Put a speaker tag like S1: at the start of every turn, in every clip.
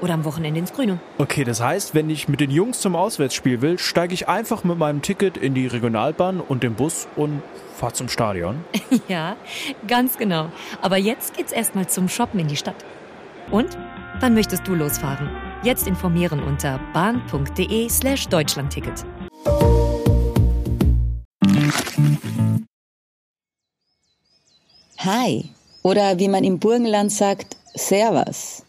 S1: Oder am Wochenende ins Grüne.
S2: Okay, das heißt, wenn ich mit den Jungs zum Auswärtsspiel will, steige ich einfach mit meinem Ticket in die Regionalbahn und den Bus und fahre zum Stadion.
S1: ja, ganz genau. Aber jetzt geht's erstmal zum Shoppen in die Stadt. Und? Wann möchtest du losfahren? Jetzt informieren unter bahn.de slash Deutschlandticket.
S3: Hi. Oder wie man im Burgenland sagt, Servus.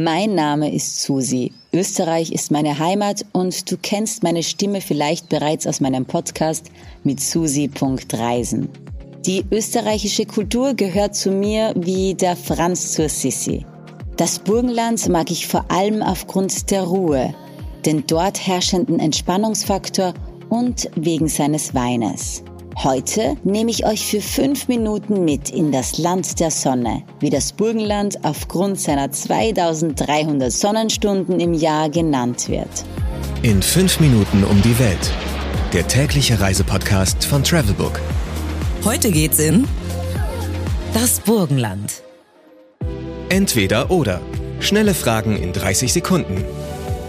S3: Mein Name ist Susi. Österreich ist meine Heimat und du kennst meine Stimme vielleicht bereits aus meinem Podcast mit Susi.reisen. Die österreichische Kultur gehört zu mir wie der Franz zur Sissi. Das Burgenland mag ich vor allem aufgrund der Ruhe, den dort herrschenden Entspannungsfaktor und wegen seines Weines. Heute nehme ich euch für fünf Minuten mit in das Land der Sonne, wie das Burgenland aufgrund seiner 2300 Sonnenstunden im Jahr genannt wird.
S4: In fünf Minuten um die Welt. Der tägliche Reisepodcast von Travelbook.
S5: Heute geht's in das Burgenland.
S4: Entweder oder. Schnelle Fragen in 30 Sekunden.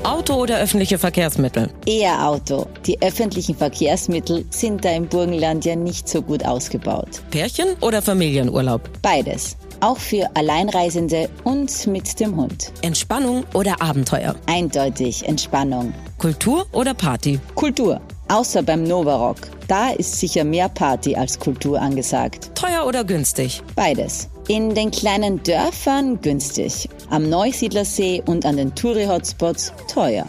S5: Auto oder öffentliche Verkehrsmittel?
S3: Eher Auto. Die öffentlichen Verkehrsmittel sind da im Burgenland ja nicht so gut ausgebaut.
S5: Pärchen oder Familienurlaub?
S3: Beides. Auch für Alleinreisende und mit dem Hund.
S5: Entspannung oder Abenteuer?
S3: Eindeutig Entspannung.
S5: Kultur oder Party?
S3: Kultur. Außer beim Novarock. Da ist sicher mehr Party als Kultur angesagt.
S5: Teuer oder günstig?
S3: Beides. In den kleinen Dörfern günstig, am Neusiedlersee und an den Touri-Hotspots teuer.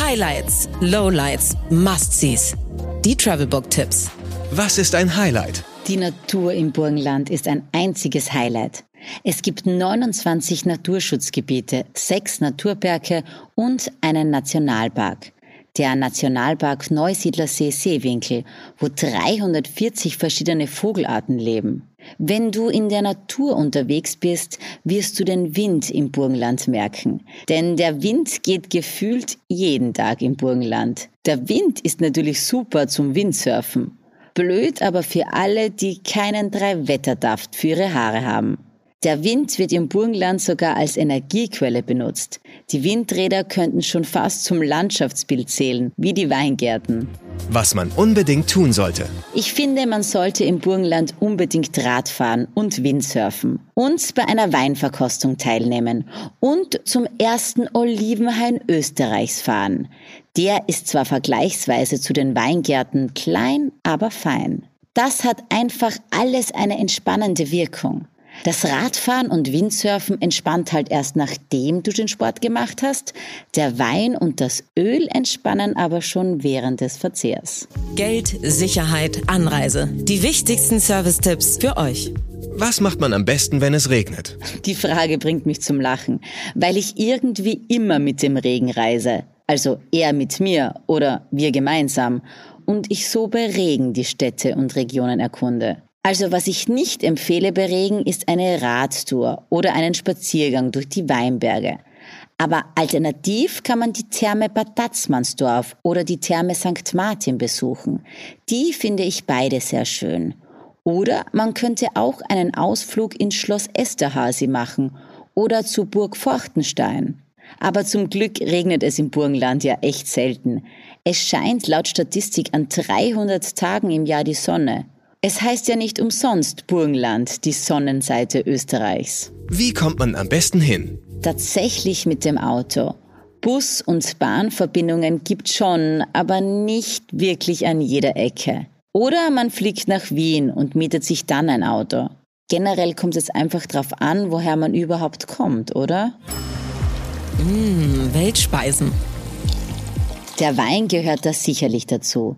S5: Highlights, Lowlights, Must-Sees. Die Travelbook-Tipps.
S4: Was ist ein Highlight?
S3: Die Natur im Burgenland ist ein einziges Highlight. Es gibt 29 Naturschutzgebiete, sechs Naturberge und einen Nationalpark. Der Nationalpark Neusiedlersee Seewinkel, wo 340 verschiedene Vogelarten leben. Wenn du in der Natur unterwegs bist, wirst du den Wind im Burgenland merken. Denn der Wind geht gefühlt jeden Tag im Burgenland. Der Wind ist natürlich super zum Windsurfen. Blöd aber für alle, die keinen Dreiwetterdaft für ihre Haare haben. Der Wind wird im Burgenland sogar als Energiequelle benutzt. Die Windräder könnten schon fast zum Landschaftsbild zählen, wie die Weingärten.
S4: Was man unbedingt tun sollte.
S3: Ich finde, man sollte im Burgenland unbedingt Radfahren und Windsurfen und bei einer Weinverkostung teilnehmen und zum ersten Olivenhain Österreichs fahren. Der ist zwar vergleichsweise zu den Weingärten klein, aber fein. Das hat einfach alles eine entspannende Wirkung. Das Radfahren und Windsurfen entspannt halt erst nachdem du den Sport gemacht hast. Der Wein und das Öl entspannen aber schon während des Verzehrs.
S5: Geld, Sicherheit, Anreise. Die wichtigsten Service-Tipps für euch.
S4: Was macht man am besten, wenn es regnet?
S3: Die Frage bringt mich zum Lachen, weil ich irgendwie immer mit dem Regen reise. Also er mit mir oder wir gemeinsam. Und ich so bei Regen die Städte und Regionen erkunde. Also was ich nicht empfehle bei Regen ist eine Radtour oder einen Spaziergang durch die Weinberge. Aber alternativ kann man die Therme Bad Tatzmannsdorf oder die Therme St. Martin besuchen. Die finde ich beide sehr schön. Oder man könnte auch einen Ausflug ins Schloss Esterhazy machen oder zu Burg Forchtenstein. Aber zum Glück regnet es im Burgenland ja echt selten. Es scheint laut Statistik an 300 Tagen im Jahr die Sonne. Es heißt ja nicht umsonst Burgenland, die Sonnenseite Österreichs.
S4: Wie kommt man am besten hin?
S3: Tatsächlich mit dem Auto. Bus- und Bahnverbindungen gibt schon, aber nicht wirklich an jeder Ecke. Oder man fliegt nach Wien und mietet sich dann ein Auto. Generell kommt es einfach darauf an, woher man überhaupt kommt, oder?
S5: Mmh, Weltspeisen.
S3: Der Wein gehört da sicherlich dazu.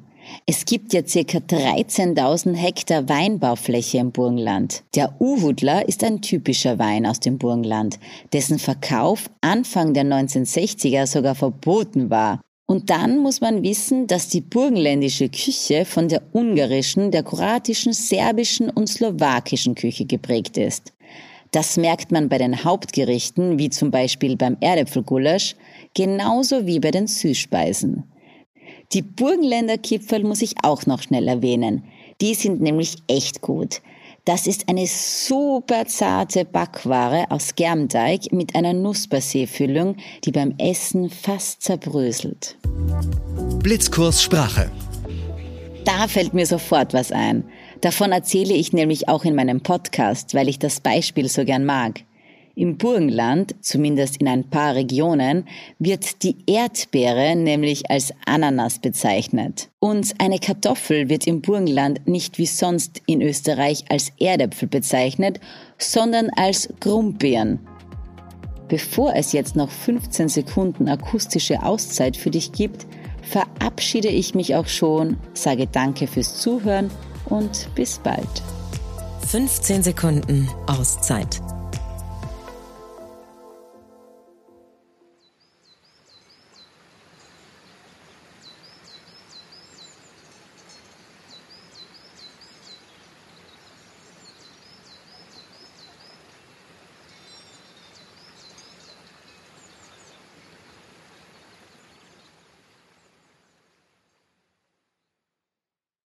S3: Es gibt ja circa 13.000 Hektar Weinbaufläche im Burgenland. Der Uhudler ist ein typischer Wein aus dem Burgenland, dessen Verkauf Anfang der 1960er sogar verboten war. Und dann muss man wissen, dass die burgenländische Küche von der ungarischen, der kroatischen, serbischen und slowakischen Küche geprägt ist. Das merkt man bei den Hauptgerichten, wie zum Beispiel beim Erdäpfelgulasch, genauso wie bei den Süßspeisen. Die Burgenländer Kipferl muss ich auch noch schnell erwähnen. Die sind nämlich echt gut. Das ist eine super zarte Backware aus Germteig mit einer Nussbasé-Füllung, die beim Essen fast zerbröselt.
S4: Blitzkurs Sprache.
S3: Da fällt mir sofort was ein. Davon erzähle ich nämlich auch in meinem Podcast, weil ich das Beispiel so gern mag. Im Burgenland, zumindest in ein paar Regionen, wird die Erdbeere nämlich als Ananas bezeichnet. Und eine Kartoffel wird im Burgenland nicht wie sonst in Österreich als Erdäpfel bezeichnet, sondern als Grumbeeren. Bevor es jetzt noch 15 Sekunden akustische Auszeit für dich gibt, verabschiede ich mich auch schon, sage danke fürs Zuhören und bis bald.
S5: 15 Sekunden Auszeit